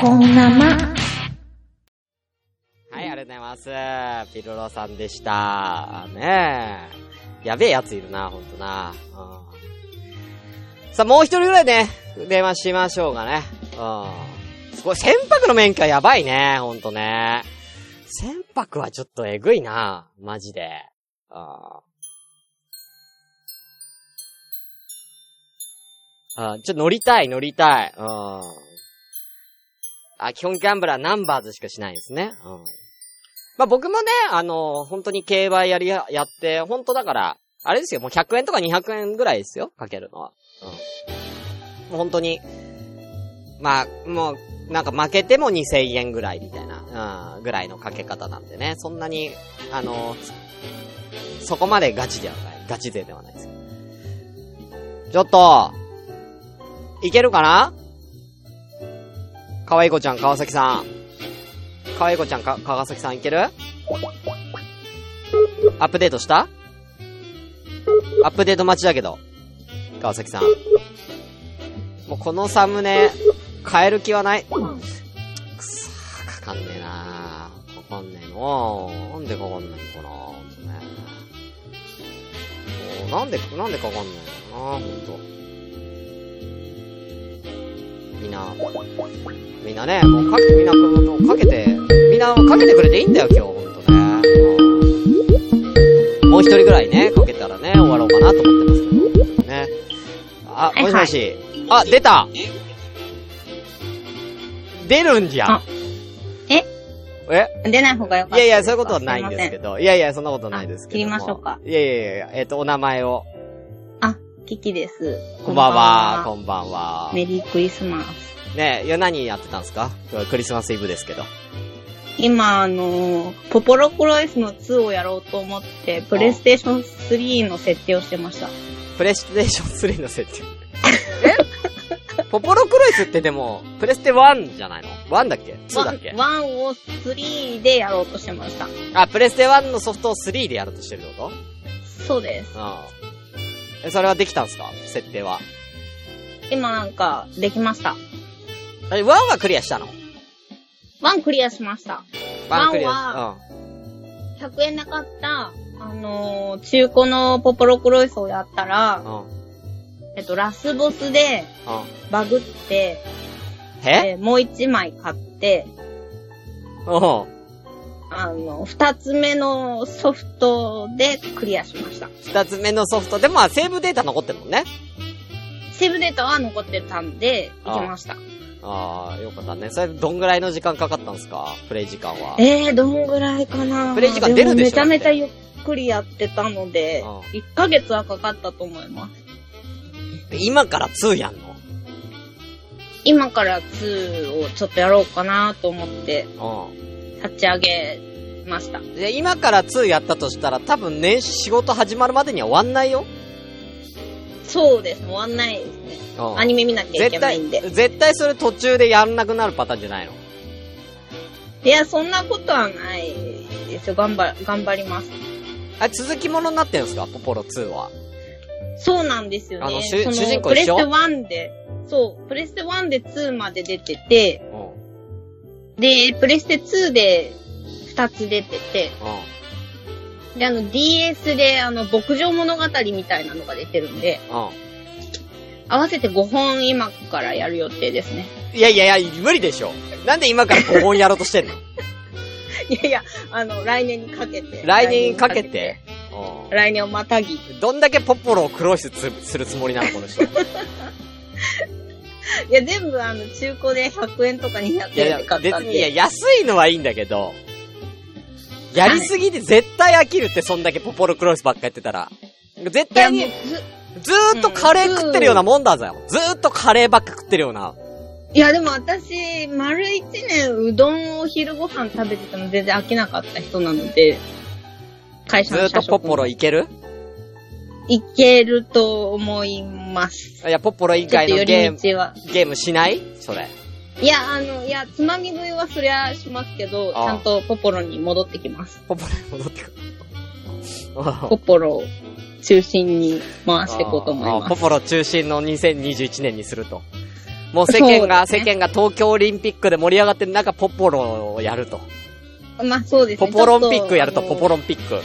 こんなま。はい、ありがとうございます。ピロロさんでした。ねえ。やべえやついるな、ほんとな。うん、さあ、もう一人ぐらいね、電話しましょうかね。うん。すごい、船舶の免許やばいね、ほんとね。船舶はちょっとえぐいな、マジで。ああ、ちょっと乗りたい、乗りたい。うん。あ、基本ギャンブラーナンバーズしかしないですね。うん。まあ、僕もね、あの本当に競馬やりや、やって、本当だから、あれですよ、もう100円とか200円ぐらいですよ、かけるのは。うん。もう本当に、まあ、もう、なんか負けても2000円ぐらいみたいな、うん、ぐらいのかけ方なんでね、そんなに、あのそこまでガチではない、ガチ勢ではないですけど。ちょっと、いけるかな？かわいこちゃん、川崎さん。かわいこちゃん、か、川崎さんいける？アップデートした？アップデート待ちだけど。川崎さん。もうこのサムネ、変える気はない。くそ、かかんねえなー。かかんねえのー。なんでかかんないのかなほんとね。なんで、なんでかかんないのかなほんと。みんな、みんなね、もうかけ、みんな、もうかけて、みんなかけてくれていいんだよ、今日、ほんとね。うんもう一人ぐらいね、かけたらね、終わろうかなと思ってますけど。ね。あ、もしもし。あ、出た出るんじゃん。え？え？出ない方がよかったいやいや、そういうことはないんですけど。いやいや、そんなことないですけど切りましょうかいやいやいや、えっ、と、お名前を。あ、キキです。こんばんは、こんばんは。メリークリスマス。ねえ、いや、何やってたんですか？クリスマスイブですけど。今、あのーポポロクロイスの2をやろうと思って、プレイステーション3の設定をしてました。プレイステーション3の設定。え？ポポロクロイスってでも、プレステ1じゃないの ?1 だっけ ?2 だっけ？1を3でやろうとしてました。あ、プレステ1のソフトを3でやろうとしてるってこそうです。とうん。え、それはできたんすか？設定は。今なんか、できました。え、1はクリアしたの？1クリアしました。?1 クリワンア100円なかった、あのー中古のポポロクロイスをやったらう、ん。うん。えっと、ラスボスでうん。バグって、え？えーもう1枚買って、うん。あの、2つ目のソフトでクリアしました。二つ目のソフトでも、まあ、セーブデータ残ってるもんね。セーブデータは残ってたんで、いけました。ああ、よかったね。それ、どんぐらいの時間かかったんですか？プレイ時間は。えー、どんぐらいかな？プレイ時間出るでしょもめちゃめちゃゆっくりやってたのでうん、1ヶ月はかかったと思います。今から2やんの？今から2をちょっとやろうかなと思ってう立ち上げました。ん。で、今から2やったとしたら、多分ね、仕事始まるまでには終わんないよ。そうです。終わんないですね。うん。アニメ見なきゃいけ絶対、ないんで。絶対それ途中でやんなくなるパターンじゃないの？いや、そんなことはないですよ。頑張、頑張ります。あ、続きものになってるんですか？ポポロ2は。そうなんですよね。あの主そ主人公プレステ1で、そう、プレステ1で2まで出てて、うん。で、プレステ2で2つ出てて、うん。で、あの DS であの牧場物語みたいなのが出てるんで、うん。合わせて5本今からやる予定ですね。いやいやいや、無理でしょ。なんで今から5本やろうとしてんの？いやいや、あの、来年にかけて。来年にかけて？う来年をまたぎ。ん。どんだけポポロをクロイスつするつもりなのこの人。いいや、全部あの、中古で100円とか200円やいでや、買ったん別に、いや、で。安いのはいいんだけど、やりすぎで絶対飽きるって、そんだけポポロクロイスばっかやってたら。絶いや、対にず、ずーっとカレー食ってるようなもんだぜ。ずーっとカレーばっか食ってるような。いや、でも私、丸一年うどんを昼ご飯食べてても全然飽きなかった人なので、会社ずーっとポポロいける？いけると思います。いや、ポポロ以外のゲーム。ゲームしないそれ。いや、あの、いや、つまみ食いはそりゃしますけど、ちゃんとポポロに戻ってきます。ポポロに戻ってくる。ポポロを中心に回していこうと思います。ポロ中心の2021年にすると。もう世間が、ね世間が東京オリンピックで盛り上がってる中、ポポロをやると。まあそうですね。ポポロンピックやると、ポポロンピック。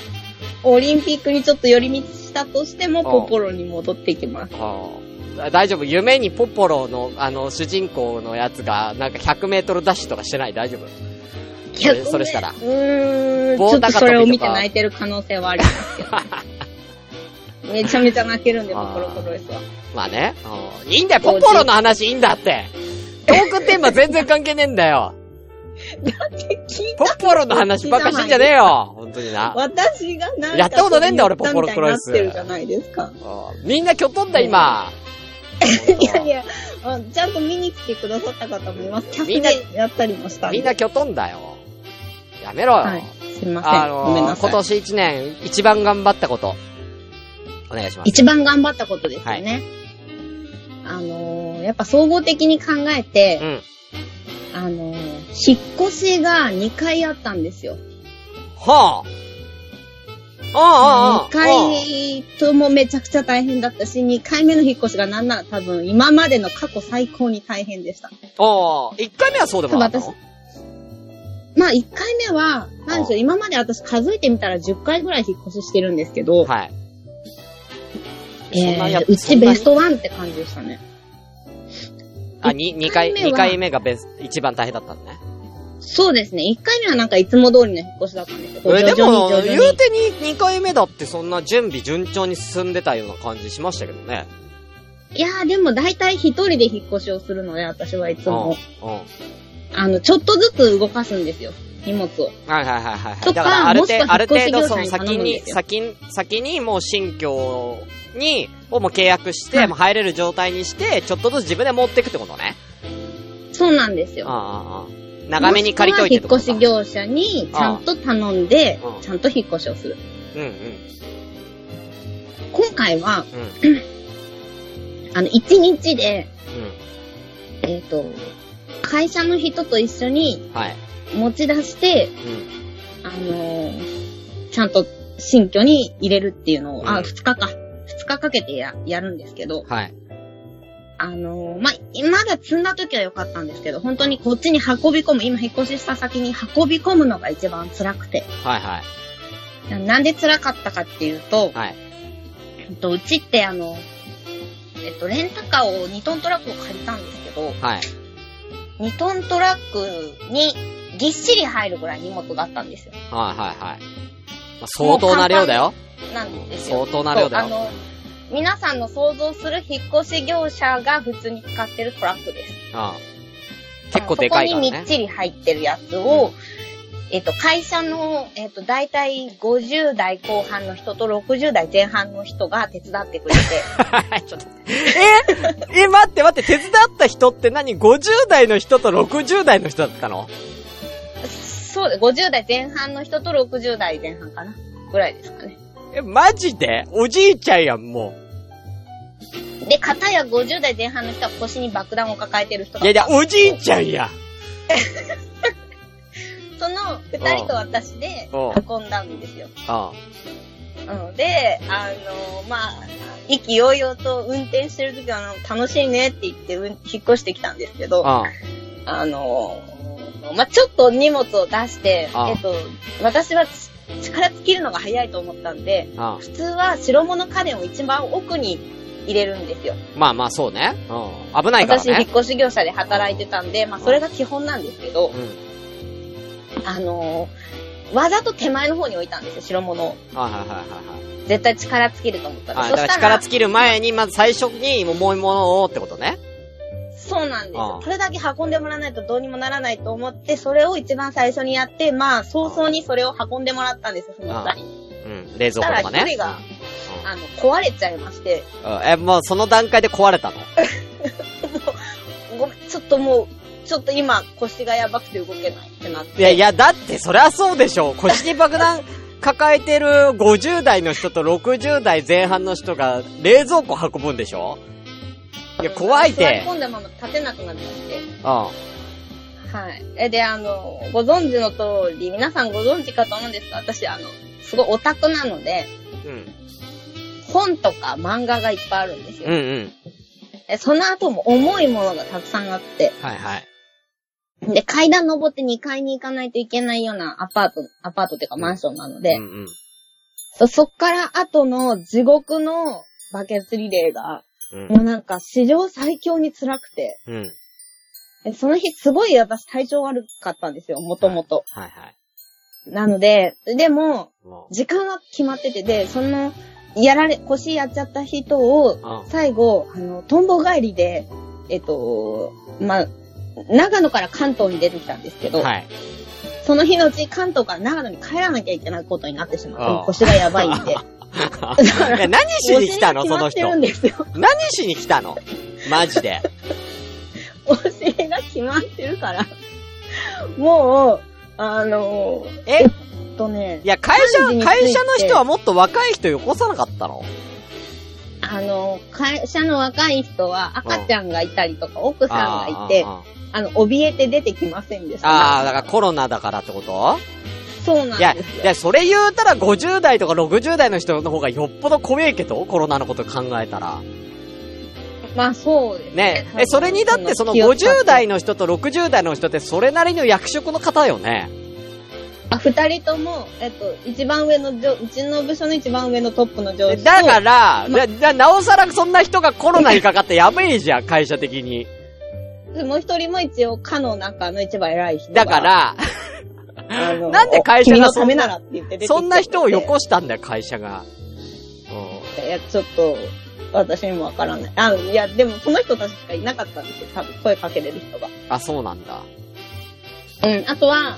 オリンピックにちょっと寄り道したとしても、ポポロに戻ってきます。ああ大丈夫夢にポポロの、あの、主人公のやつが、なんか100メートルダッシュとかしてない？大丈夫？それそれしたらうーん、ち棒ょっとそれを見て泣いてる可能性はありますけど。めちゃめちゃ泣けるんで、ポポロコロイスは。まあね。うんいいんだよ、ポポロの話いいんだって。トークテーマ全然関係ねえんだよ。聞いポポロの話ばっかしてんじゃねえよ。本当にな。私がなんかやったことねえんだよ俺言ったみたいにポポロクロイスなってるじゃないですか。うんみんなきょとんだ、今。いやいや、あちゃんと見に来てくださった方もいます。キャスでやったりもした。みんなきょとんだよ。やめろよ。はい。すいません。あのごめんなさい。今年一年一番頑張ったこと。お願いします。一番頑張ったことですよね。あのーやっぱ総合的に考えてう、ん。あのー引っ越しが2回あったんですよ。はあ。ああ、ああ、ああ。2回ともめちゃくちゃ大変だったし、2回目の引っ越しがなんなら多分今までの過去最高に大変でした。ああ、一回目はそうでもなかったの？まあ1回目は、なんでしょう、今まで私数えてみたら10回ぐらい引っ越ししてるんですけど、はい。えー、うちベストワンって感じでしたね。あ、に、二回、一回目は二回目がベス、一番大変だったのね。そうですね。1回目はなんかいつも通りの引っ越しだったんですけど、え、でも、言うてに、二回目だってそんな準備順調に進んでたような感じしましたけどね。いやーでも大体一人で引っ越しをするので、私はいつも。うん。うん。あの、ちょっとずつ動かすんですよ。荷物を。はいはいはいはい。とかだからある程度、ある程度その先に、先に、先にもう新居に、をもう契約して、はいもう入れる状態にして、ちょっとずつ自分で持っていくってことね。そうなんですよ。ああ、ああ。長めに借りといて引っ越し業者にちゃんと頼んでうん、ちゃんと引っ越しをする。うんうん。今回は、うん。あの、1日で、うん。えっ、と、会社の人と一緒にはい。持ち出して、うん。あのーちゃんと新居に入れるっていうのを、あ、うん2日か。2日かけてや、やるんですけど、はい。あのーまあ、まだ積んだ時は良かったんですけど、本当にこっちに運び込む、今引っ越しした先に運び込むのが一番辛くて。はいはい。なんで辛かったかっていうと、はい。えっと、うちってあの、えっと、レンタカーを2トントラックを借りたんですけど、はい。2トントラックにぎっしり入るぐらい荷物があったんですよ。はいはいはい。まあ、相当な量だよ。なんですよ。相当な量だよ。あの、皆さんの想像する引っ越し業者が普通に使ってるトラックです。ああ結構でかいからねそこにみっ。ちり入ってるやつを、えっと、会社の、えっと、だいたい50代後半の人と60代前半の人が手伝ってくれて、ちょっとえ？え、待って待って、手伝った人って何 ?50 代の人と60代の人だったの？そうです。50代前半の人と60代前半かなぐらいですかね。え、マジで？おじいちゃんやん、もで、片や50代前半の人は腰に爆弾を抱えてる人う。いやいや。おじいちゃんや。その二人と私でうん運んだんですよ。あうん。で、あの、まあ、意気揚々と運転してる時は楽しいねって言って、うん、引っ越してきたんですけど、あ、ああの、まあ、ちょっと荷物を出して、あえっと、私はち力尽きるのが早いと思ったんで、あ、あ普通は白物家電を一番奥に入れるんですよ。まあまあそうね。うん。危ないから私、引っね。越し業者で働いてたんで、まあ、それが基本なんですけどう、ん。あのわざと手前の方に置いたんですよ、白物を。はいはいはいはい絶対力尽きると思ったら。だから、力尽きる前に、まず最初に重いものをってことね。そうなんですああよ。それだけ運んでもらわないとどうにもならないと思って、それを一番最初にやって、まあ、早々にそれを運んでもらったんですよ、その二人。うん。冷蔵庫とかね。一人が、あの、壊れちゃいまして、え、もうその段階で壊れたの？ごめん、ちょっともう、ちょっと今腰がやばくて動けないってなって。いやいや、だってそりゃそうでしょ。腰に爆弾抱えてる50代の人と60代前半の人が冷蔵庫運ぶんでしょ？いや、怖いて。座り込んだまま立てなくなっちゃって。うん。はい。え、で、あの、ご存知の通り、皆さんご存知かと思うんですが、私、あの、すごいオタクなので、うん。本とか漫画がいっぱいあるんですよ。うんうん。えその後も重いものがたくさんあって、はいはい。で、階段登って2階に行かないといけないようなアパート、アパートっていうかマンションなので、うんうん。そ、そっから後の地獄のバケツリレーが、うんもうなんか史上最強に辛くて、うん。えその日すごい私体調悪かったんですよ、もともと。はいはい。なので、でも、も時間は決まってて、で、その、やられ、腰やっちゃった人を。最後、あの、トンボ帰りで、えっと、まあ、長野から関東に出てきたんですけど、はい。その日のうち関東から長野に帰らなきゃいけないことになってしまって、腰がやばいんで。い や何しに来たの その人。何しに来たの？マジで。お尻が決まってるから。もう、あのえ？えっとねい、や、会3時に社、会社の人はもっと若い人よこさなかったの？あの、会社の若い人は赤ちゃんがいたりとか、奥さんがいて、ああの、怯えて出てきませんでした。ああー、だからコロナだからってこと？そうなんいや、ですよ。いや、それ言うたら50代とか60代の人の方がよっぽど怖えけどコロナのこと考えたら。まあそうですね。え、それにだってその50代の人と60代の人ってそれなりの役職の方よね。あ、二人とも、えっと、一番上の上、うちの部署の一番上のトップの上司と。だから、まじゃ、なおさらそんな人がコロナにかかってやべえじゃん、会社的に。もう一人も一応、課の中の一番偉い人が。だから、なんで会社がそんなためならって言って出てきてそんな人をよこしたんだよ、会社が。ういや、ちょっと、私にもわからない。あ、いや、でもその人たちしかいなかったんですよ。多分、声かけれる人が。ん。あ、そうなんだ。うん。あとは、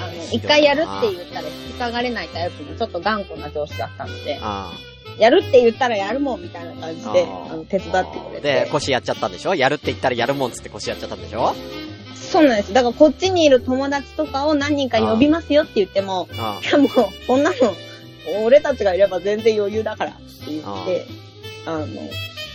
あの、一回やるって言ったら引き下がれないタイプのちょっと頑固な上司だったので、あやるって言ったらやるもんみたいな感じで、あの、手伝ってくれて。で、腰やっちゃったんでしょ？やるって言ったらやるもんつって腰やっちゃったんでしょ？そうなんです。だからこっちにいる友達とかを何人か呼びますよって言っても、あいやもう、そんなの、俺たちがいれば全然余裕だからって言って、あの、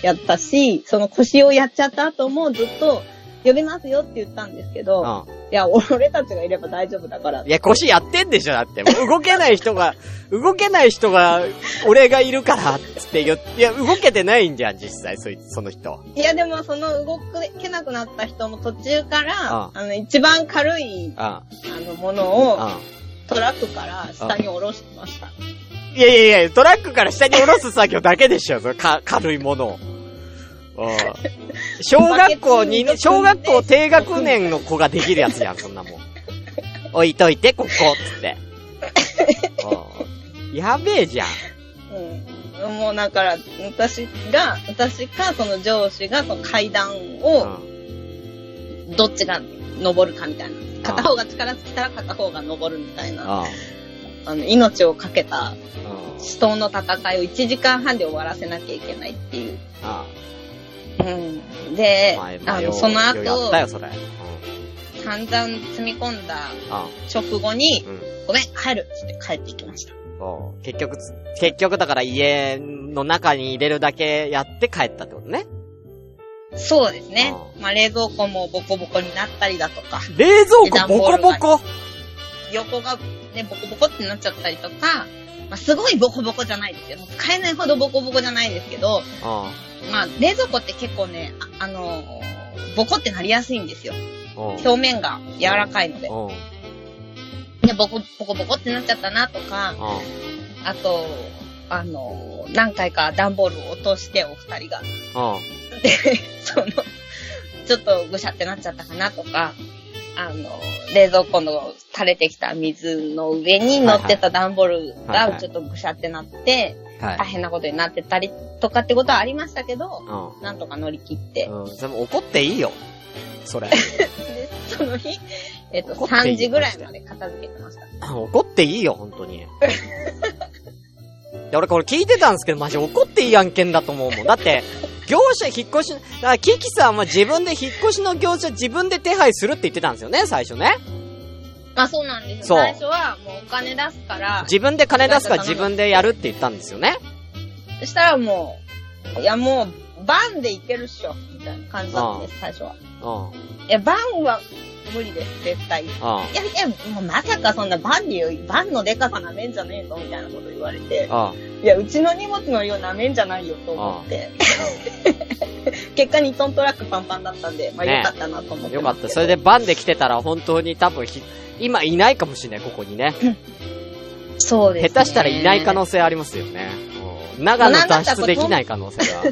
やったし、その腰をやっちゃった後もずっと、呼びますよって言ったんですけど、あ。いや、俺たちがいれば大丈夫だからい。や、腰やってんでしょだって。動けない人が、動けない人が、俺がいるから、つって言って、いや、動けてないんじゃん、実際、そいつ、その人。いや、でもその動けなくなった人も途中から、ああの、一番軽い、ああの、ものをあ。トラックから下に下ろしてました。いやいやいや、トラックから下に下ろす作業だけでしょ、それか、軽いものを。うん小学校に、小学校低学年の子ができるやつやん、そんなもん。置いといて、ここ、つって。うんやべえじゃん。うん。もうだから、私が、私かその上司がその階段うを、んどっちが登るかみたいな。片方が力尽きたら片方が登るみたいな、ああの、命をかけたあ死闘の戦いを1時間半で終わらせなきゃいけないっていう。あうん。で、あの、その後った、よ、それ。散々積み込んだあ直後に、うん。ごめん、帰るって帰ってきました。結局つ、結局だから家の中に入れるだけやって帰ったってことね。そうですねあ。まあ、冷蔵庫もボコボコになったりだとか、冷蔵庫ボコボコ？横がね、ボコボコってなっちゃったりとか、まあ、すごいボコボコじゃないですけど、使えないほどボコボコじゃないですけど、あまあ、冷蔵庫って結構ね、あ、あのーボコってなりやすいんですよ。あ。表面が柔らかいので。うん。で、ボコ、ボコボコってなっちゃったなとか、うん。あと、あのー何回か段ボールを落として、お二人が。うん。で、その、ちょっとぐしゃってなっちゃったかなとか、あの、冷蔵庫の垂れてきた水の上に乗ってた段ボールはいはいがちょっとぐしゃってなって、はい大。変なことになってたりとかってことはありましたけど、うなんとか乗り切って。ん。うん。でも怒っていいよ。それ。で、その日、えっと、怒っていい3時ぐらいまで片付けてました。怒っていいよ、本当に。で俺これ聞いてたんですけど、マジ怒っていい案件だと思うもん。だって、業者引っ越し、だからキキさんは自分で引っ越しの業者自分で手配するって言ってたんですよね、最初ね。まあそうなんですよ。最初はもうお金出すから、自分で金出すから自分でやるって言ったんですよね。そしたらもう、いやもう、バンでいけるっしょ、みたいな感じだったんです、最初は。うん。いや、バンは無理です、絶対。いうん。や、いや、もうまさかそんなバンでよ、バンのデカさなめんじゃねえぞ、みたいなこと言われて。うん。いや、うちの荷物の量なめんじゃないよ、と思って。結果2トントラックパンパンだったんで、まあねよかったなと思ってよかった。それでバンで来てたら本当に多分ひ、今いないかもしれない、ここにね。そうです、ね。下手したらいない可能性ありますよね。うん長野脱出できない可能性が。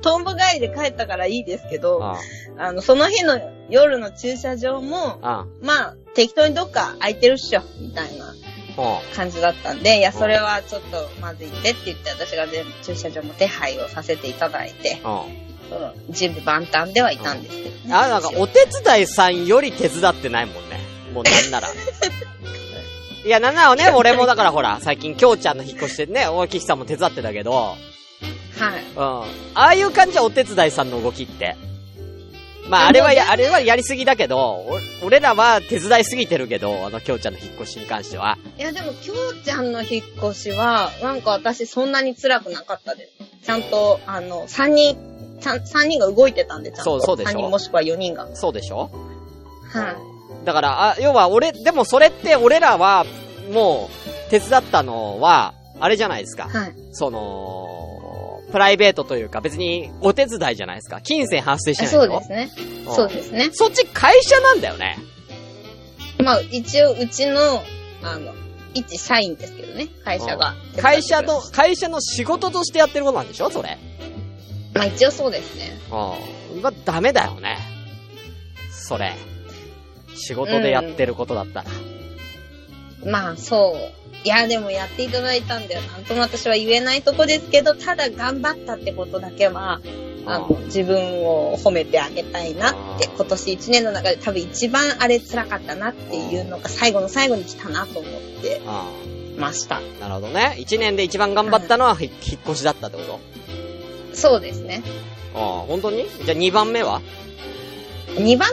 トンボ帰りで帰ったからいいですけど、ああの、その日の夜の駐車場も、あ、あまあ、適当にどっか空いてるっしょ、みたいなあ、感じだったんで、いや、それはちょっとまずいんでって言って、私が全部駐車場も手配をさせていただいて、うん。準備万端ではいたんですけど、ね。あ、なんかお手伝いさんより手伝ってないもんね。もうなんなら。いや、なんならね、俺もだからほら、最近、きょうちゃんの引っ越してね、大木さんも手伝ってたけど、はい。うん。ああいう感じはお手伝いさんの動きって。まあ、あれはや、あれはやりすぎだけど、お俺らは手伝いすぎてるけど、あの、きょうちゃんの引っ越しに関しては。いや、でも、きょうちゃんの引っ越しは、なんか私そんなに辛くなかったです。ちゃんと、あの、3人、ちゃん、3人が動いてたんで、ちゃんと。そうそうでしょ3人もしくは4人が。そうでしょはい。だから、あ、要は俺、でもそれって俺らは、もう、手伝ったのは、あれじゃないですか。はい。その、プライベートというか別にお手伝いじゃないですか。金銭発生しないそうですね。うんそうですね。そっち会社なんだよね。まあ、一応、うちの、あの、一社員ですけどね、会社が。会社の、会社の仕事としてやってることなんでしょ？それ。まあ、一応そうですね。うん。まあ、ダメだよね。それ。仕事でやってることだったら。まあ、そう。いや、でもやっていただいたんだよ。なんとも私は言えないとこですけど、ただ頑張ったってことだけは、あの、自分を褒めてあげたいなって、今年一年の中で多分一番あれ辛かったなっていうのが最後の最後に来たなと思ってうました。ん。なるほどね。一年で一番頑張ったのは、ひ引っ越しだったってこと？そうですね。ああ、本当に？じゃあ2番目は？2番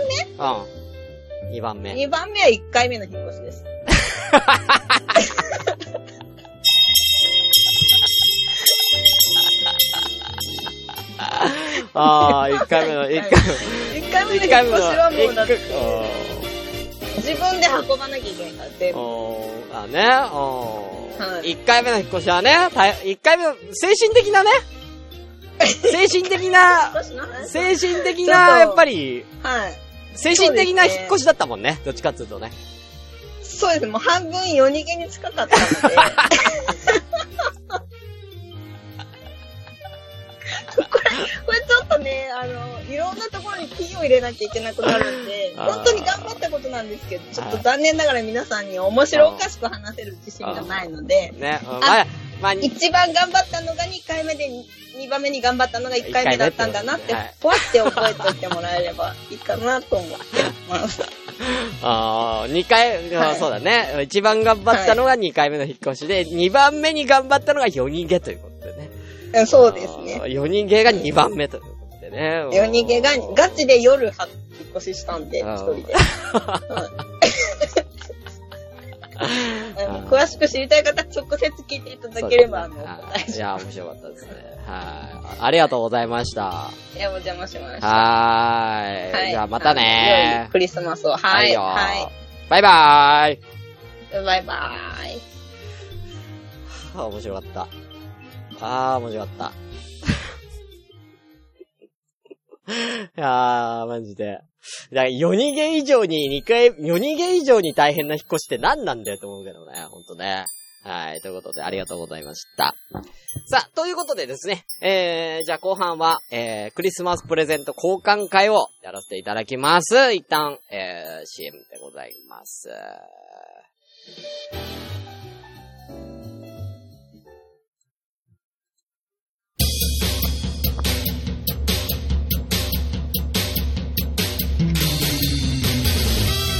うん。2番目目。?2 番目は1回目の引っ越しです。ああ、1回目の、1回1回目目。の1回目の、引っ越しはもうだっ自分で運ばなきゃいけないから、全部。あね、はい一回目の引っ越しはね、大一回目の、精神的なね、精神的な、精神的な、やっぱり、はい。精神的な引っ越しだったもんね、どっちかっていうとね。そうです。もう半分夜逃げに近かったので。これ、これちょっとね、あの、いろんなところにキーを入れなきゃいけなくなるんで、本当に頑張ったことなんですけど、ちょっと残念ながら皆さんに面白おかしく話せる自信がないので、ね、あ、まあ、一番頑張ったのが2回目で、2番目に頑張ったのが1回目だったんだなってはい、ぽわって覚えておいてもらえればいいかなと思ってます。あー二回、はいそうだね。一番頑張ったのが2回目の引っ越しで、二番目に頑張ったのが4人毛ということでね。うんそうですね。4人毛が2番目ということでね。夜逃げが、ガチで夜は引っ越ししたんで、うん一人で。詳しく知りたい方、直接聞いていただければ、あの、い答えしいや。面白かったですね。はい。ありがとうございました。いや、お邪魔しました。はーい。はいじゃあまたねクリスマスを。はい。よはバイバーイ。い。バイバーイ。あー面白かった。あー、面白かった。いやー、マジで。だから、夜逃げ以上に2回、夜逃げ以上に大変な引っ越しって何なんだよと思うけどね、ほんとね。はい、ということでありがとうございました。さあ、ということでですね、えー、じゃあ後半は、えー、クリスマスプレゼント交換会をやらせていただきます。一旦、えー、CM でございます。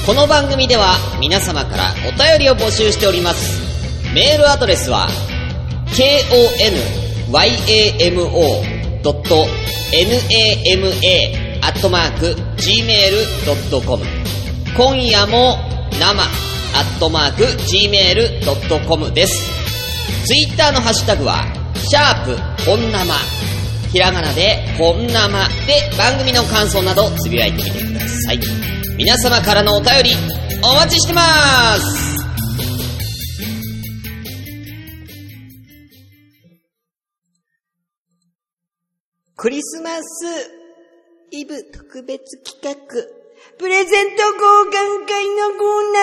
この番組では皆様からお便りを募集しております。メールアドレスは、konyamo.nama.gmail.com 今夜も生 .gmail.com です。ツイッターのハッシュタグは、シャープ本生ひらがなで本生で番組の感想などつぶやいてみてください。皆様からのお便りお待ちしてますクリスマスイブ特別企画、プレゼント交換会のコーナ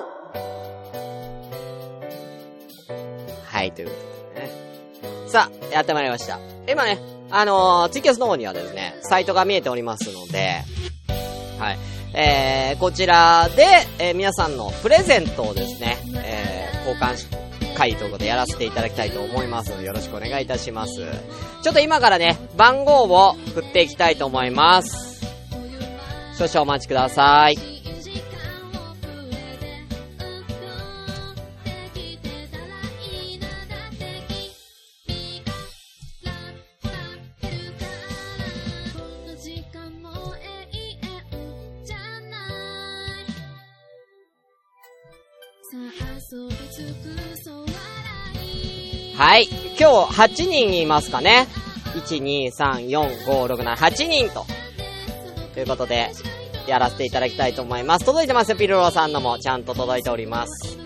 ーはい、ということでね。さあ、やってまいりました。今ね、あのー、ツイキャスの方にはですね、サイトが見えておりますので、はい。えー、こちらで、えー、皆さんのプレゼントをですね、えー、交換し、会ということでやらせていただきたいと思いますので、よろしくお願いいたします。ちょっと今からね、番号を振っていきたいと思います。少々お待ちください。はい。今日8人いますかね。1、2、3、4、5、6、7、8人と。ということで、やらせていただきたいと思います。届いてますよ、ピルロさんのも。ちゃんと届いております。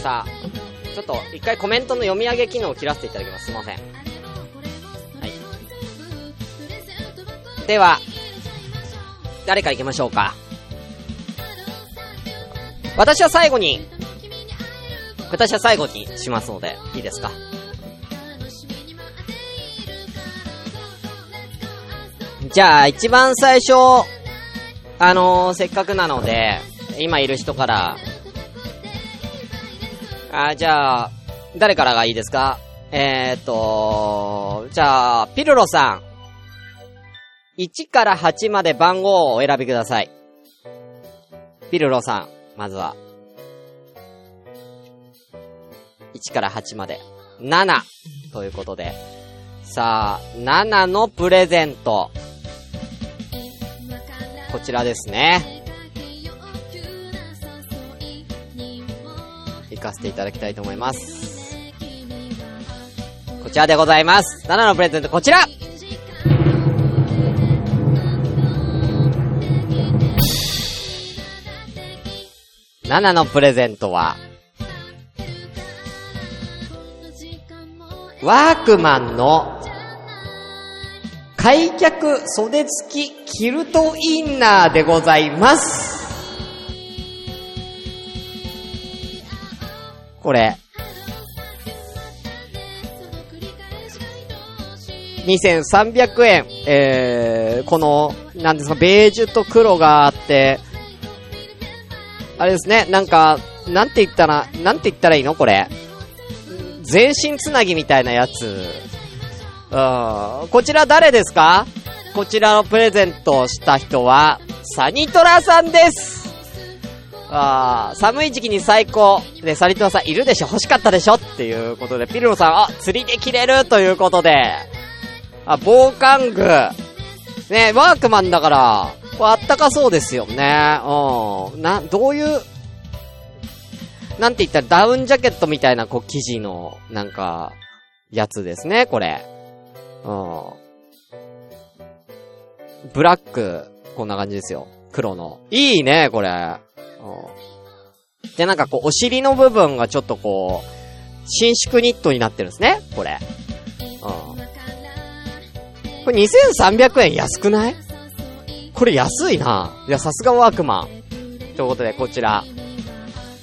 さあ、ちょっと一回コメントの読み上げ機能を切らせていただきます。すいません。はい。では、誰から行きましょうか。私は最後に私は最後にしますので、いいですか？じゃあ、一番最初、あのー、せっかくなので、今いる人から、あ、じゃあ、誰からがいいですか？えー、っと、じゃあ、ピルロさん。1から8まで番号をお選びください。ピルロさん、まずは。1から8まで。7ということで。さあ、7のプレゼント。こちらですね。行かせていただきたいと思います。こちらでございます。7のプレゼント、こちら7のプレゼントは、ワークマンの開脚袖付きキルトインナーでございます。これ。2300円。えー、この、なんですか、ベージュと黒があって、あれですね、なんか、なんて言ったら、なんて言ったらいいの？これ。全身つなぎみたいなやつ。うん。こちら誰ですか？こちらのプレゼントをした人は、サニトラさんですあ寒い時期に最高。で、サニトラさんいるでしょ？欲しかったでしょ？っていうことで、ピルロさん、あ、釣りで切れるということで、あ、防寒具。ね、ワークマンだから、これあったかそうですよね。うん。な、どういう、なんて言ったらダウンジャケットみたいな、こう、生地の、なんか、やつですね、これ。うん。ブラック、こんな感じですよ。黒の。いいね、これ。うん。で、なんかこう、お尻の部分がちょっとこう、伸縮ニットになってるんですね、これ。うん。これ2300円安くない？これ安いな。いや、さすがワークマン。ということで、こちら、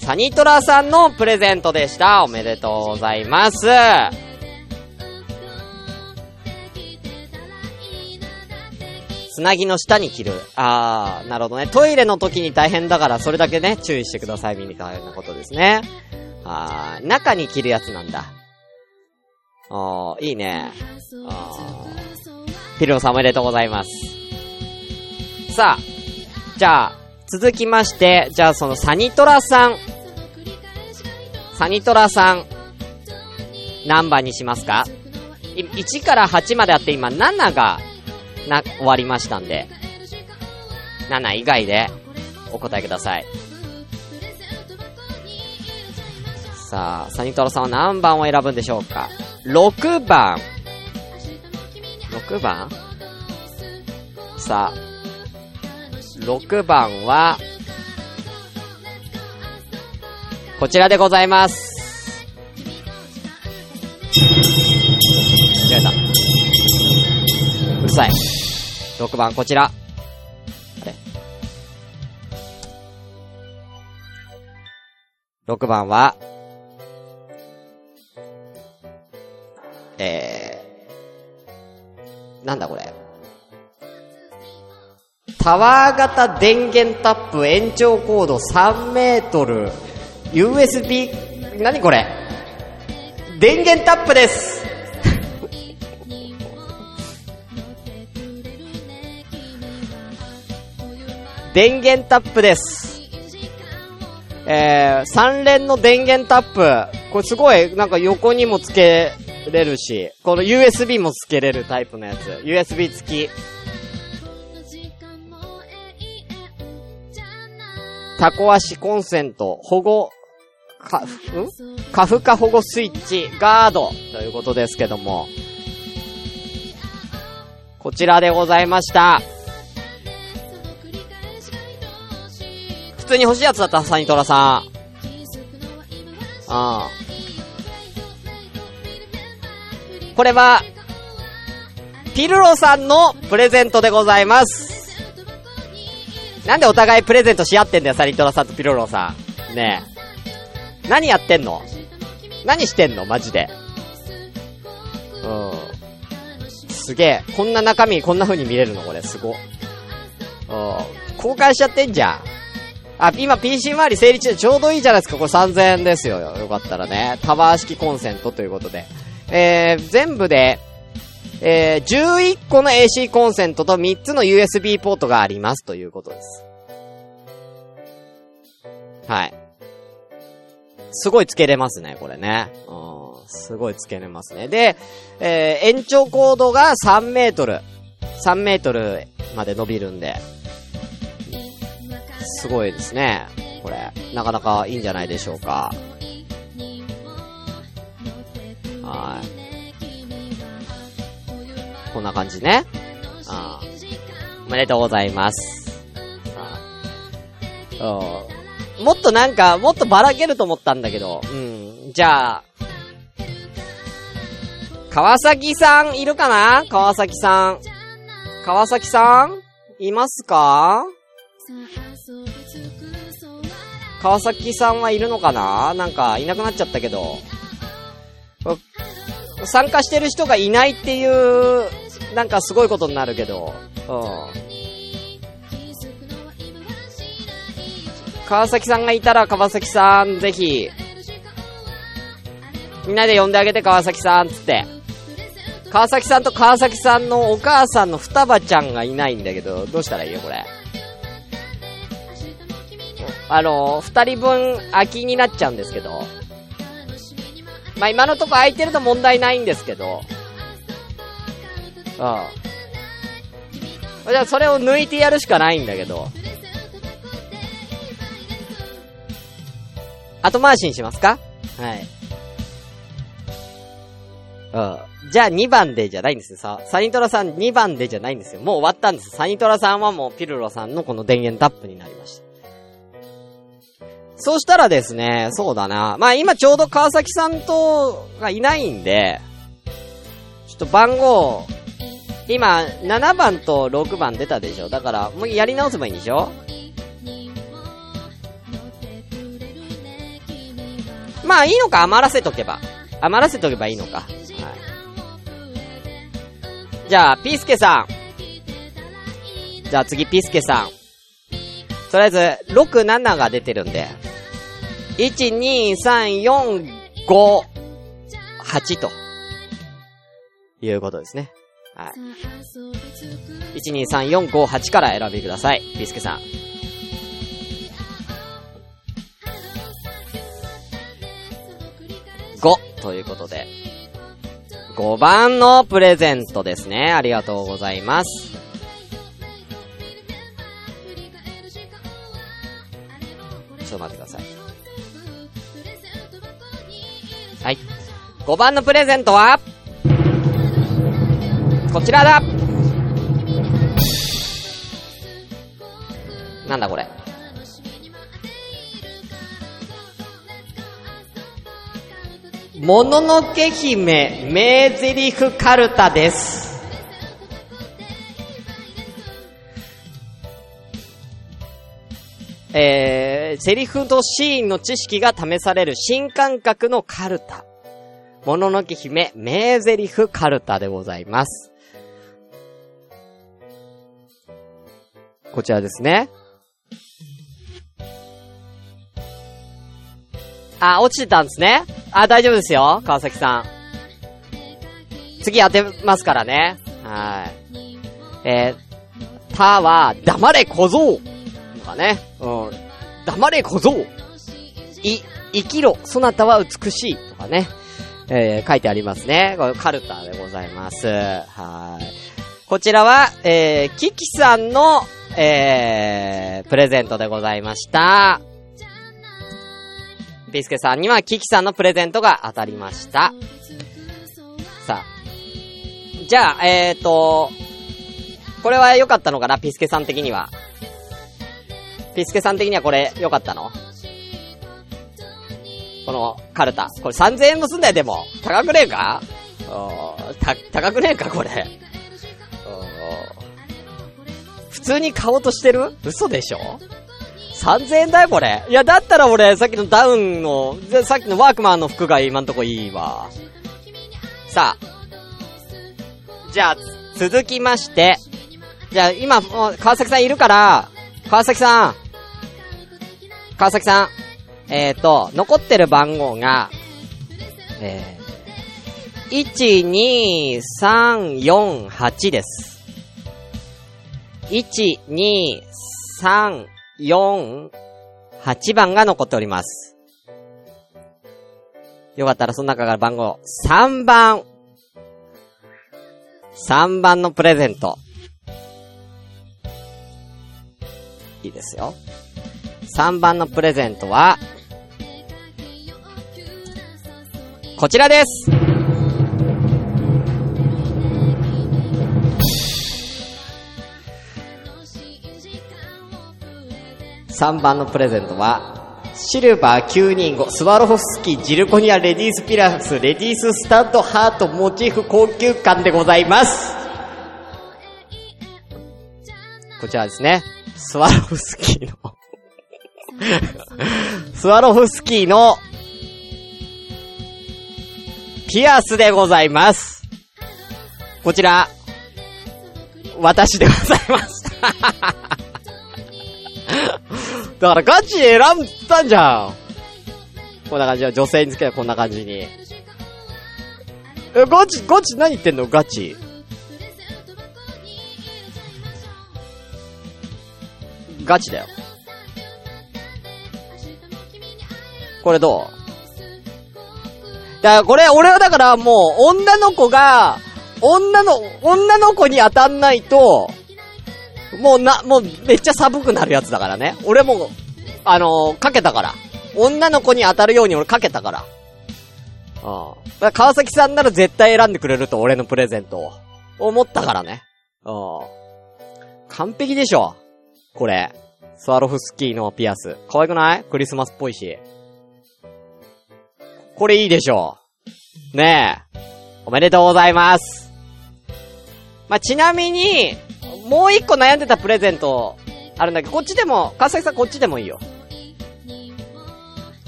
サニトラさんのプレゼントでした。おめでとうございます。つなぎの下に着る。あー、なるほどね。トイレの時に大変だから、それだけね、注意してください、みたいなことですね。あー、中に着るやつなんだ。あー、いいね。あー。ピルノさんおめでとうございます。さあ、じゃあ、続きまして、じゃあそのサニトラさん。サニトラさん、何番にしますか ?1 から8まであって今7が、な、終わりましたんで、7以外でお答えください。さあ、サニトラさんは何番を選ぶんでしょうか ?6 番。6番？さあ、6番は、こちらでございます。間違えた。うるさい。6番、こちら。あれ ?6 番は、えー、なんだこれ。タワー型電源タップ延長コード3メートル USB、何これ？電源タップです電源タップです。えー、3連の電源タップ。これすごい、なんか横にもつけれるし、この USB もつけれるタイプのやつ。USB 付き。タコ足コンセント、保護、か、ん？カフカ保護スイッチ、ガード、ということですけども。こちらでございました。普通に欲しいやつだった、サニトラさん。ああ。これは、ピルロさんのプレゼントでございます。なんでお互いプレゼントし合ってんだよ、サリトラさんとピロロさん。ねえ。何やってんの？何してんの？マジで。うん。すげえ。こんな中身こんな風に見れるの？これ、すご。うん。公開しちゃってんじゃん。あ、今 PC 周り整理中ちょうどいいじゃないですか。これ3000円ですよ。よかったらね。タワー式コンセントということで。えー、全部で、えー、11個の AC コンセントと3つの USB ポートがありますということです。はい。すごいつけれますね、これね。うん、すごいつけれますね。で、えー、延長コードが3メートル。3メートルまで伸びるんで。すごいですね。これ、なかなかいいんじゃないでしょうか。はい。こんな感じね。ああおめでとうございます。あもっとなんか、もっとばらけると思ったんだけど、うん。じゃあ、川崎さんいるかな？川崎さん。川崎さんいますか？川崎さんはいるのかな？なんかいなくなっちゃったけど。参加してる人がいないっていう、なんかすごいことになるけど、うん。川崎さんがいたら川崎さん、ぜひ、みんなで呼んであげて川崎さん、つって。川崎さんと川崎さんのお母さんの双葉ちゃんがいないんだけど、どうしたらいいよ、これ。あの、二人分空きになっちゃうんですけど。まあ、今のとこ空いてると問題ないんですけど。うん。じゃあ、それを抜いてやるしかないんだけど。後回しにしますか？はい。うん。じゃあ2番でじゃないんですよ。さ、サニトラさん2番でじゃないんですよ。もう終わったんです。サニトラさんはもうピルロさんのこの電源タップになりました。そうしたらですね、そうだな。まあ今ちょうど川崎さんと、がいないんで、ちょっと番号、今7番と6番出たでしょ。だから、もうやり直せばいいんでしょ？まあいいのか、余らせとけば。余らせとけばいいのか。はい。じゃあ、ピースケさん。じゃあ次、ピースケさん。とりあえず、6、7が出てるんで。1、2、3、4、5、8と。いうことですね。はい。1、2、3、4、5、8から選びください。ピースケさん。ということで。5番のプレゼントですね。ありがとうございます。ちょっと待ってください。はい。5番のプレゼントは、こちらだなんだこれ。もののけ姫名台詞かるたです。えー、セリフとシーンの知識が試される新感覚のカルタ。もののけ姫名台詞カルタでございます。こちらですね。あ、落ちてたんですね。あ、大丈夫ですよ、川崎さん。次当てますからね。はい。えー、たは、黙れ小僧とかね。うん。黙れ小僧い、生きろ、そなたは美しいとかね。えー、書いてありますね。これカルタでございます。はい。こちらは、えー、キキさんの、えー、プレゼントでございました。ピスケさんにはキキさんのプレゼントが当たりました。さあ。じゃあ、えーと、これは良かったのかな？ピスケさん的には。ピスケさん的にはこれ良かったの？このカルタ。これ3000円もすんだよ、でも。高くねえか？た、高くねえか、これ。普通に買おうとしてる？嘘でしょ？?3000 円だよ、これ。いや、だったら俺、さっきのダウンの、さっきのワークマンの服が今んとこいいわ。さあ。じゃあ、続きまして。じゃあ、今、川崎さんいるから、川崎さん。川崎さん。えっ、ー、と、残ってる番号が、えー、12348です。1、2、3、4、8番が残っております。よかったらその中から番号3番。3番のプレゼント。いいですよ。3番のプレゼントは、こちらです3番のプレゼントは、シルバー925スワロフスキージルコニアレディースピラスレディーススタンドハートモチーフ高級感でございます。こちらですね。スワロフスキーのスワロフスキーのピアスでございます。こちら、私でございます。だからガチ選んだんじゃん。こんな感じは女性につけたこんな感じに。え、ガチ、ガチ何言ってんの？ガチ。ガチだよ。これどう？だからこれ、俺はだからもう、女の子が、女の、女の子に当たんないと、もうな、もうめっちゃ寒くなるやつだからね。俺も、あのー、かけたから。女の子に当たるように俺かけたから。ああ。川崎さんなら絶対選んでくれると、俺のプレゼントを。思ったからね。ああ。完璧でしょ。これ。スワロフスキーのピアス。可愛くない？クリスマスっぽいし。これいいでしょう。ねえ。おめでとうございます。まあ、ちなみに、もう一個悩んでたプレゼント、あるんだけど、こっちでも、川崎さんこっちでもいいよ。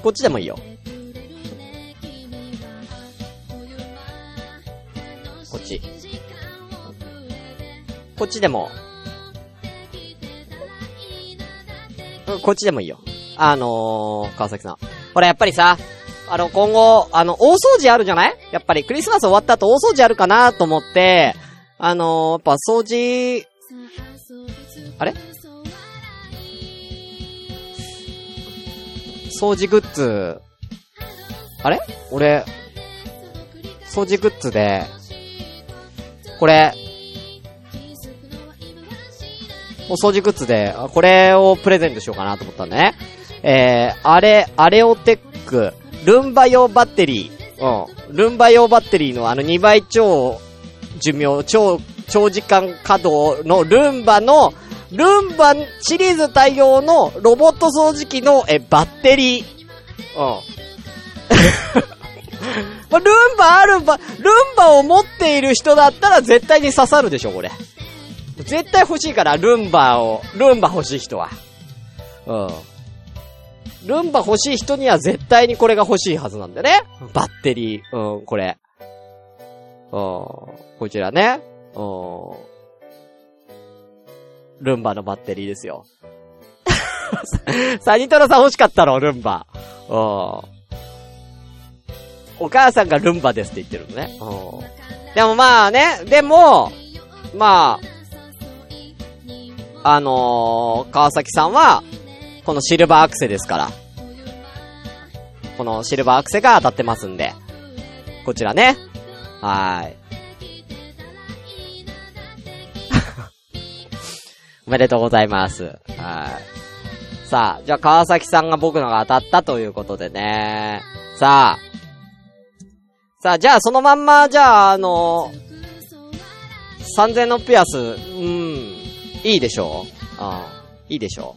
こっちでもいいよ。こっち。こっちでも。こっちでもいいよ。あのー、川崎さん。ほら、やっぱりさ、あの、今後、あの、大掃除あるじゃない？やっぱりクリスマス終わった後大掃除あるかなと思って、あのー、やっぱ掃除、あれ？掃除グッズ、あれ？俺、掃除グッズで、これ、お掃除グッズで、これをプレゼントしようかなと思ったんだね。えー、あれ、アレオテック、ルンバ用バッテリー、うん。ルンバ用バッテリーのあの2倍超寿命、超、長時間稼働のルンバの、ルンバシリーズ対応のロボット掃除機の、え、バッテリー。うん。まルンバあるば、ルンバを持っている人だったら絶対に刺さるでしょ、これ。絶対欲しいから、ルンバを、ルンバ欲しい人は。うん。ルンバ欲しい人には絶対にこれが欲しいはずなんだよね。バッテリー。うん、これ。うん、こちらね。うん。ルンバのバッテリーですよ。サニトラさん欲しかったの、ルンバ。うん。お母さんがルンバですって言ってるのね。うん。でもまあね、でも、まあ、あのー、川崎さんは、このシルバーアクセですから。このシルバーアクセが当たってますんで。こちらね。はい。おめでとうございます。はい。さあ、じゃあ川崎さんが僕のが当たったということでね。さあ。さあ、じゃあそのまんま、じゃあ、あの、3000のピアス、うん、いいでしょううん、いいでしょ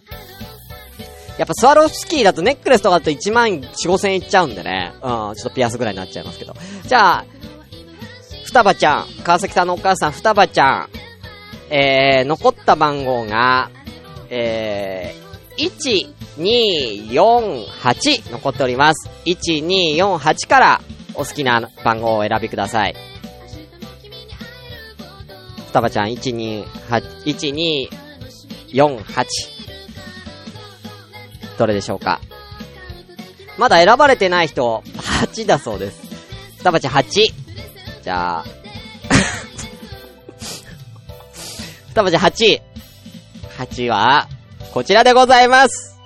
うやっぱスワロフスキーだとネックレスとかだと1万4、5千円いっちゃうんでね。うん、ちょっとピアスぐらいになっちゃいますけど。じゃあ、双葉ちゃん、川崎さんのお母さん双葉ちゃん、えー、残った番号が、えー、1248残っております。1248からお好きな番号を選びください。双葉ちゃん128、1248。どれでしょうか？まだ選ばれてない人、8だそうです。双葉ちゃん8。じゃあ、双葉ちゃん8。8は、こちらでございます。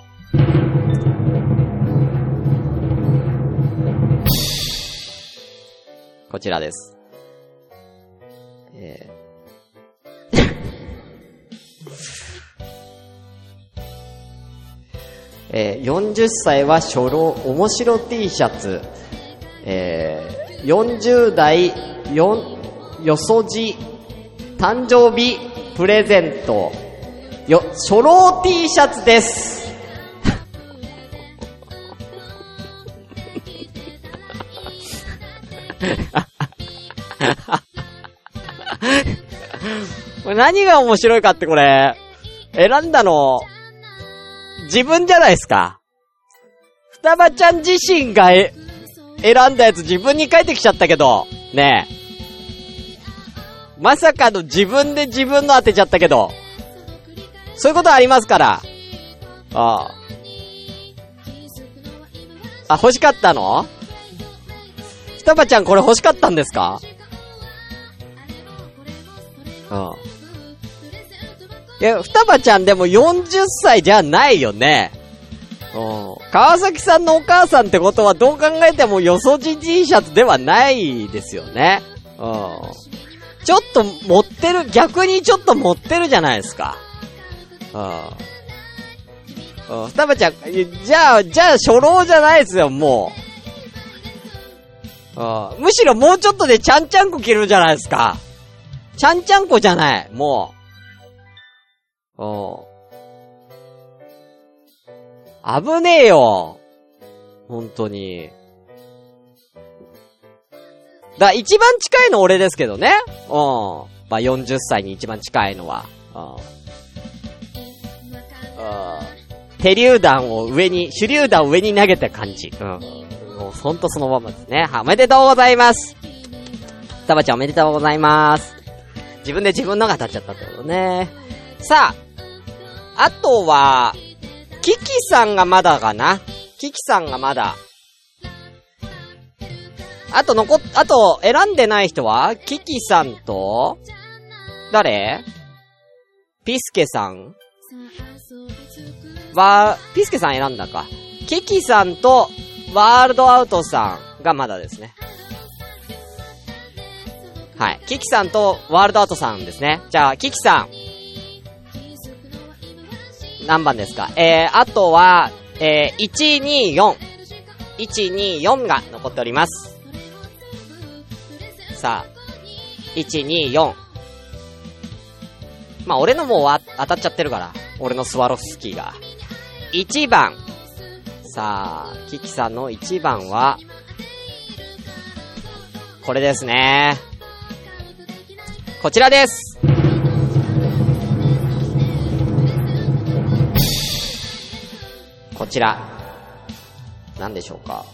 こちらです。えー えー、40歳は初老、面白 T シャツ、えー、40代、よ、よそじ、誕生日、プレゼント、よ、初老 T シャツです。これ何が面白いかってこれ、選んだの、自分じゃないですか。双葉ちゃん自身がえ、選んだやつ自分に返ってきちゃったけど、ねえ。まさかの自分で自分の当てちゃったけど、そういうことありますから。ああ。あ、欲しかったの？双葉ちゃんこれ欲しかったんですか？うん。いや、双葉ちゃんでも40歳じゃないよね。うん。川崎さんのお母さんってことはどう考えてもよそじ T シャツではないですよね。うん。ちょっと持ってる、逆にちょっと持ってるじゃないですか。うん。うん。双葉ちゃん、じゃあ、じゃあ初老じゃないですよ、もう。うん。むしろもうちょっとでちゃんちゃんこ着るじゃないですか。ちゃんちゃんこじゃない、もう。うん。危ねえよ。本当に。だ、一番近いの俺ですけどね。うん。まあ、40歳に一番近いのは。うん。手榴弾を上に、手榴弾を上に投げた感じ。うん。もう、ほんとそのままですね。は、おめでとうございます。たばちゃんおめでとうございます。自分で自分のが当たっちゃったってことね。さあ、あとは、キキさんがまだかなキキさんがまだ。あと残っ、あと選んでない人は？キキさんと、誰？ピスケさん？は、ピスケさん選んだか。キキさんと、ワールドアウトさんがまだですね。はい。キキさんとワールドアウトさんですね。じゃあ、キキさん。何番ですか？えー、あとは、えー、124。124が残っております。さあ、124。まあ、俺のもう当たっちゃってるから。俺のスワロフスキーが。1番。さあ、キキさんの1番は、これですね。こちらです。こちら。なんでしょうか。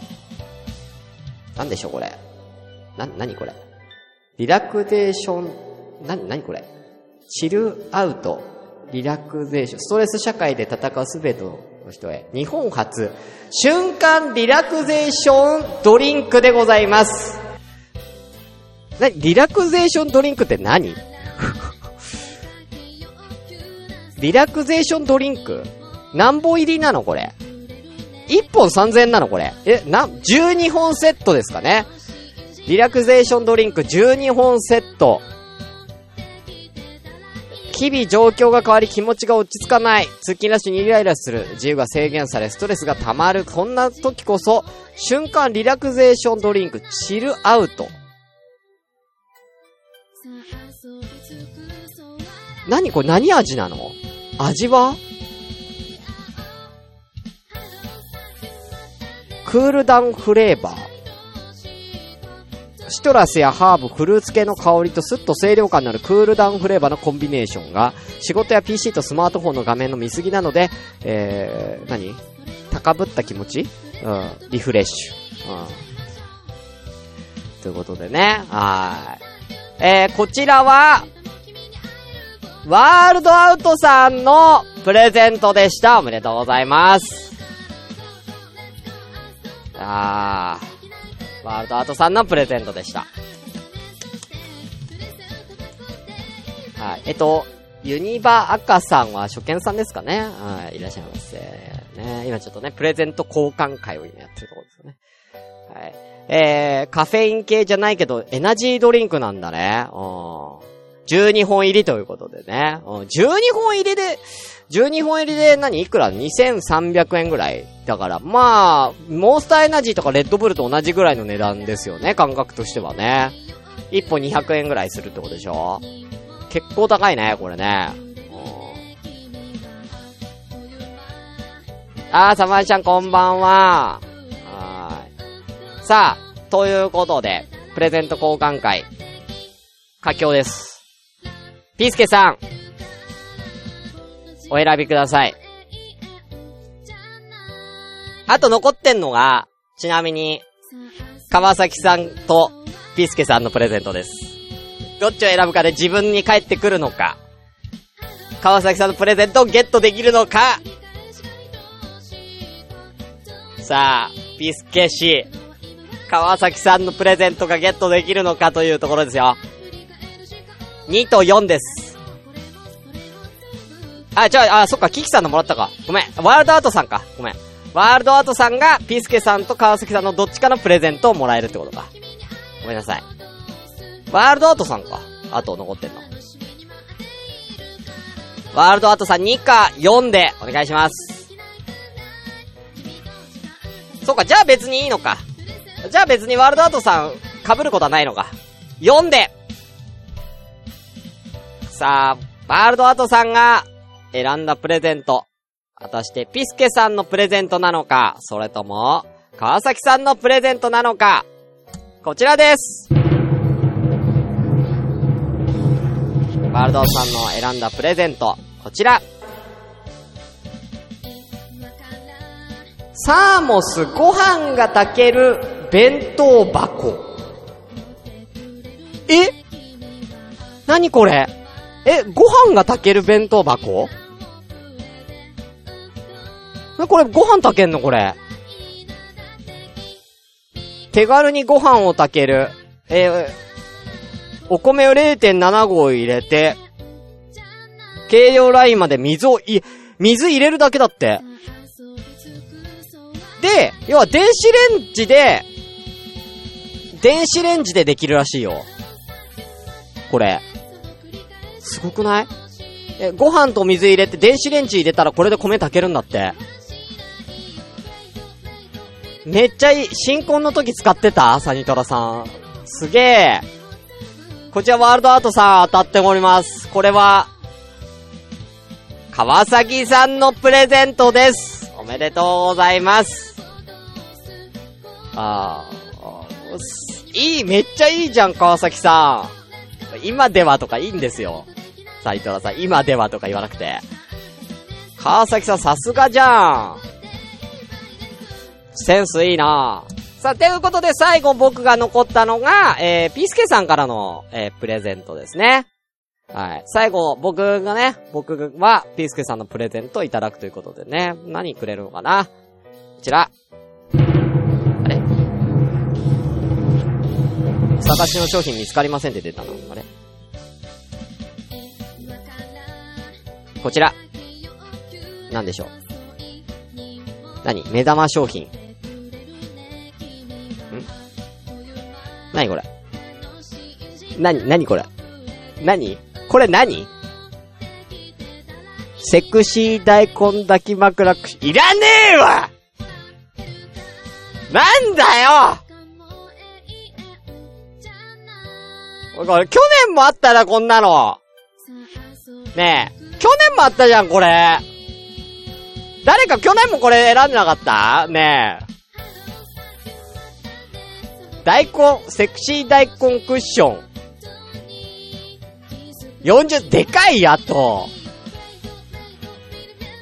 なんでしょう、これ。な、なにこれ。リラクゼーション、な、なにこれ？チルアウト、リラクゼーション、ストレス社会で戦うすべての人へ。日本初、瞬間リラクゼーションドリンクでございます。な、リラクゼーションドリンクって何？リラクゼーションドリンク？何本入りなのこれ？1本3000円なのこれ？え、な、12本セットですかね？リラクゼーションドリンク12本セット。日々状況が変わり気持ちが落ち着かない。通勤ラッシュにイライラする。自由が制限され、ストレスが溜まる。こんな時こそ、瞬間リラクゼーションドリンク、チルアウト。何これ？何味なの？味は？クールダウンフレーバー。シトラスやハーブ、フルーツ系の香りとスッと清涼感のあるクールダウンフレーバーのコンビネーションが、仕事や PC とスマートフォンの画面の見過ぎなので、えー、何高ぶった気持ち？うん、リフレッシュ。うん。ということでね、はい。えー、こちらは、ワールドアウトさんのプレゼントでした。おめでとうございます。あー、ワールドアートさんのプレゼントでした。はい。えっと、ユニバ赤さんは初見さんですかねはい、いらっしゃいませ。ね、今ちょっとね、プレゼント交換会を今やってるところですよね。はい。えー、カフェイン系じゃないけど、エナジードリンクなんだね。うん。12本入りということでね。うん、12本入りで、12本入りで何？いくら ?2300 円ぐらい。だから、まあ、モンスターエナジーとかレッドブルと同じぐらいの値段ですよね、感覚としてはね。1本200円ぐらいするってことでしょ？結構高いね、これね。あー、サマイちゃんこんばんは。はーい。さあ、ということで、プレゼント交換会、佳境です。ピースケさん、お選びください。あと残ってんのが、ちなみに、川崎さんとピスケさんのプレゼントです。どっちを選ぶかで自分に返ってくるのか、川崎さんのプレゼントをゲットできるのか、さあ、ピスケ氏、川崎さんのプレゼントがゲットできるのかというところですよ。2と4です。あ、じゃあ、あ、そっか、キキさんのもらったか。ごめん。ワールドアートさんか。ごめん。ワールドアートさんが、ピスケさんと川崎さんのどっちかのプレゼントをもらえるってことか。ごめんなさい。ワールドアートさんか。あと残ってんの。ワールドアートさん2か4でお願いします。そうか、じゃあ別にいいのか。じゃあ別にワールドアートさん被ることはないのか。4でさあ、ワールドアートさんが選んだプレゼント。果たしてピスケさんのプレゼントなのか、それとも、川崎さんのプレゼントなのか、こちらです。ワールドさんの選んだプレゼント、こちら。サーモスご飯が炊ける弁当箱。え？何これ？え、ご飯が炊ける弁当箱？え、これご飯炊けんの？これ。手軽にご飯を炊ける。えー、お米を0.7合入れて、計量ラインまで水をい、水入れるだけだって。で、要は電子レンジで、電子レンジでできるらしいよ。これ。すごくない？え、ご飯と水入れて電子レンジ入れたらこれで米炊けるんだって。めっちゃいい。新婚の時使ってた？サニトラさん。すげえ。こちらワールドアートさん当たっております。これは、川崎さんのプレゼントです。おめでとうございます。あー、いい、めっちゃいいじゃん、川崎さん。今ではとかいいんですよ。サイトラさん、今ではとか言わなくて。川崎さんさすがじゃん。センスいいなさあ、ということで最後僕が残ったのが、えー、ピースケさんからの、えー、プレゼントですね。はい。最後、僕がね、僕は、ピースケさんのプレゼントをいただくということでね。何くれるのかな？こちら。あれ？探しの商品見つかりませんって出たの？あれ？こちら。なんでしょう？何？目玉商品。ん何これ？何、何これ？何？これ何？セクシー大根抱き枕くし、いらねえわなんだよこれ、去年もあったな、こんなの。ねえ。去年もあったじゃん、これ。誰か去年もこれ選んでなかった？ねえ。大根、セクシー大根クッション。40、でかいやと。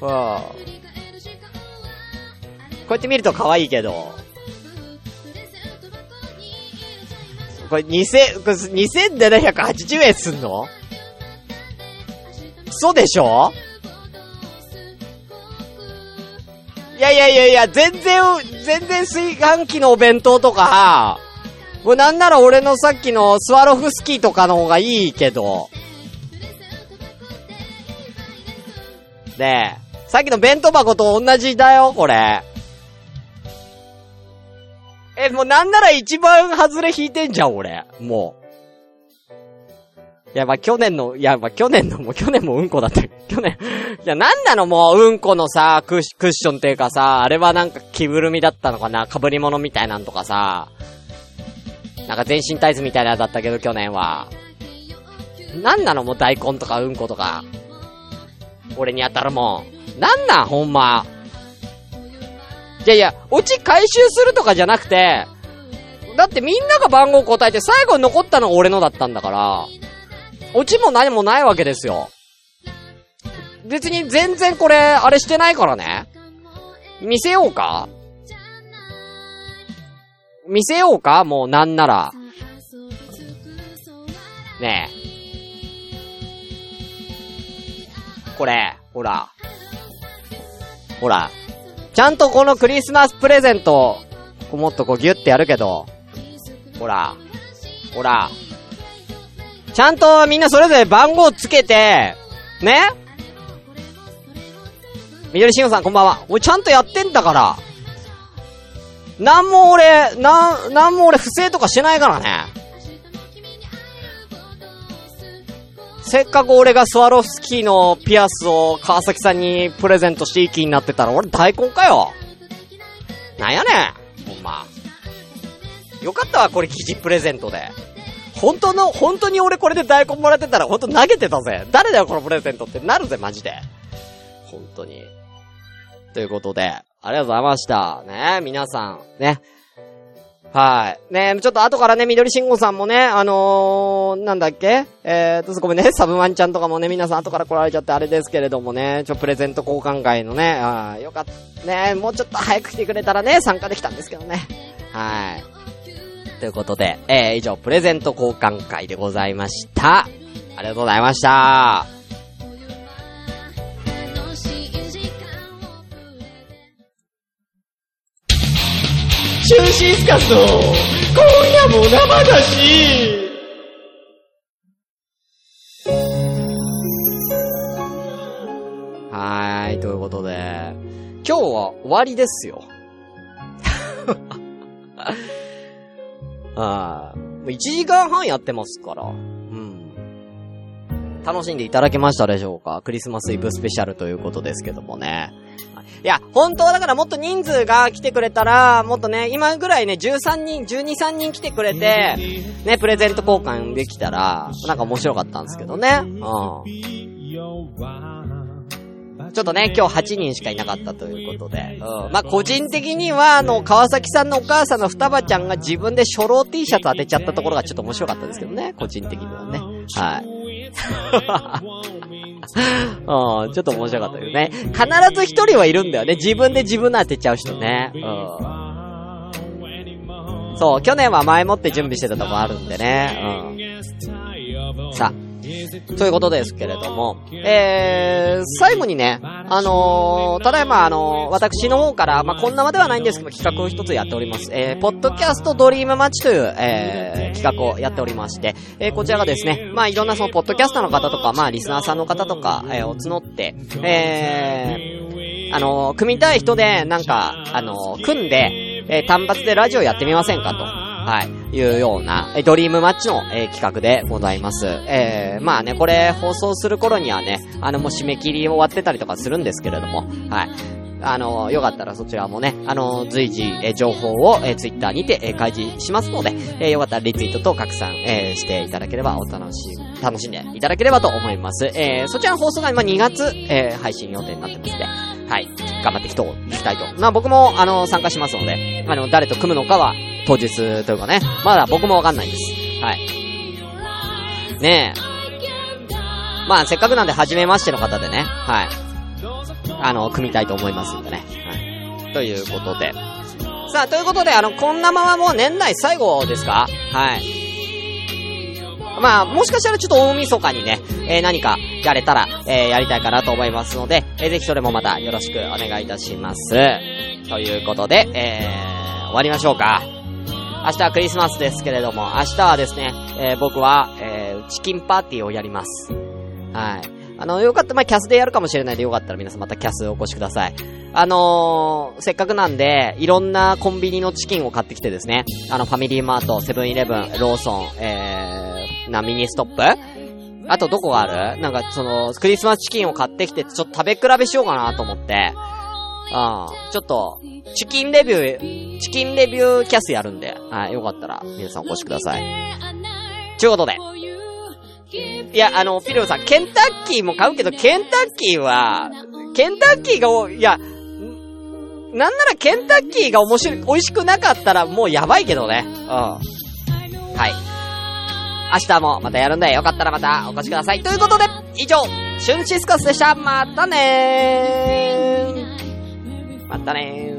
うん。こうやって見ると可愛いけど。これ2000、これ2780円すんの？嘘でしょ？いやいやいやいや、全然、全然炊飯器のお弁当とか、これなんなら俺のさっきのスワロフスキーとかの方がいいけど。ねえ、さっきの弁当箱と同じだよ、これ。え、もうなんなら一番外れ引いてんじゃん、俺。もう。いや、まあ、去年の、いや、まあ、去年の、もう去年もうんこだった。去年。いや、なんなのもう、うんこのさ、クッションっていうかさ、あれはなんか着ぐるみだったのかな被り物みたいなんとかさ。なんか全身タイツみたいなやつだったけど、去年は。なんなのもう大根とかうんことか。俺に当たるもん。なんなんほんま。いやいや、オチ回収するとかじゃなくて、だってみんなが番号答えて最後に残ったのが俺のだったんだから、オチも何もないわけですよ。別に全然これ、あれしてないからね。見せようか見せようか？もうなんなら。ねえ。これ、ほら。ほら。ちゃんとこのクリスマスプレゼント、こもっとこうギュッてやるけど、ほら。ほら。ちゃんとみんなそれぞれ番号つけて、ね？みどりしんさんこんばんは。俺ちゃんとやってんだから。なんも俺、なん、なんも俺不正とかしてないからね。せっかく俺がスワロフスキーのピアスを川崎さんにプレゼントしていい気になってたら俺大根かよ。なんやねん。ほんま。よかったわ、これ記事プレゼントで。本当の、本当に俺これで大根もらってたら本当投げてたぜ。誰だよこのプレゼントってなるぜ、マジで。本当に。ということで、ありがとうございました。ね皆さん、ね。はい。ねちょっと後からね、緑信号さんもね、あのー、なんだっけ？えーと、ごめんね、サブマンちゃんとかもね、皆さん後から来られちゃってあれですけれどもね、ちょ、プレゼント交換会のね、あよかった。ねもうちょっと早く来てくれたらね、参加できたんですけどね。はい。ということで、えー、以上、プレゼント交換会でございました。ありがとうございました。シューシスカスの今夜も生だしはい、ということで、今日は終わりですよ。ああ、もう1時間半やってますから。うん。楽しんでいただけましたでしょうかクリスマスイブスペシャルということですけどもね。いや、本当はだからもっと人数が来てくれたら、もっとね、今ぐらいね、13人、12、3人来てくれて、ね、プレゼント交換できたら、なんか面白かったんですけどね。うん。ちょっとね、今日8人しかいなかったということで。うん。まあ、個人的には、あの、川崎さんのお母さんの双葉ちゃんが自分で初老 T シャツ当てちゃったところがちょっと面白かったですけどね。個人的にはね。はい。ちょっと面白かったけどね。必ず一人はいるんだよね。自分で自分の当てちゃう人ね。うん。そう、去年は前もって準備してたとこあるんでね。うん。さあ、ということですけれども、えー、最後にね、あのー、ただいまあのー、私の方から、まあ、こんなまではないんですけど、企画を一つやっております。えー、ポッドキャストドリームマッチという、えー、企画をやっておりまして、えー、こちらがですね、まあ、いろんなその、ポッドキャスターの方とか、まあ、リスナーさんの方とか、えー、を募って、えー、あのー、組みたい人で、なんか、あのー、組んで、えー、単発でラジオやってみませんかと。はい、いうような、えドリームマッチの、えー、企画でございます。えー、まあね、これ放送する頃にはね、あのもう締め切り終わってたりとかするんですけれども、はい。あの、よかったらそちらもね、あの、随時、え情報を、えツイッターにて、え開示しますので、えよかったらリツイートと拡散、えしていただければお楽しみ、楽しんでいただければと思います。えそちらの放送が今2月、え配信予定になってますので、はい。頑張っていきと、いきたいと。まあ僕も、あの、参加しますので、あの、誰と組むのかは、当日というかね、まだ僕もわかんないです。はい。ねえ。まあせっかくなんで初めましての方でね、はい。あの、組みたいと思いますんでね。はい。ということで。さあ、ということで、あの、こんなままもう年内最後ですか？はい。まあ、もしかしたらちょっと大晦日にね、えー、何かやれたら、えー、やりたいかなと思いますので、えー、ぜひそれもまたよろしくお願いいたします。ということで、えー、終わりましょうか。明日はクリスマスですけれども、明日はですね、えー、僕は、えー、チキンパーティーをやります。はい。あの、よかった、まあ、キャスでやるかもしれないでよかったら皆さんまたキャスお越しください。あのー、せっかくなんで、いろんなコンビニのチキンを買ってきてですね、あの、ファミリーマート、セブンイレブン、ローソン、えー、な、ミニストップあとどこがある？なんか、その、クリスマスチキンを買ってきて、ちょっと食べ比べしようかなと思って、うん、ちょっと、チキンレビュー、チキンレビューキャスやるんで、はい、よかったら、皆さんお越しください。ちゅうことで。いや、あの、ピルさん、ケンタッキーも買うけど、ケンタッキーは、ケンタッキーが、いや、なんならケンタッキーが面白い、美味しくなかったらもうやばいけどね。うん。はい。明日もまたやるんで、よかったらまたお越しください。ということで、以上、シュンシスカスでした。またねー。またねー。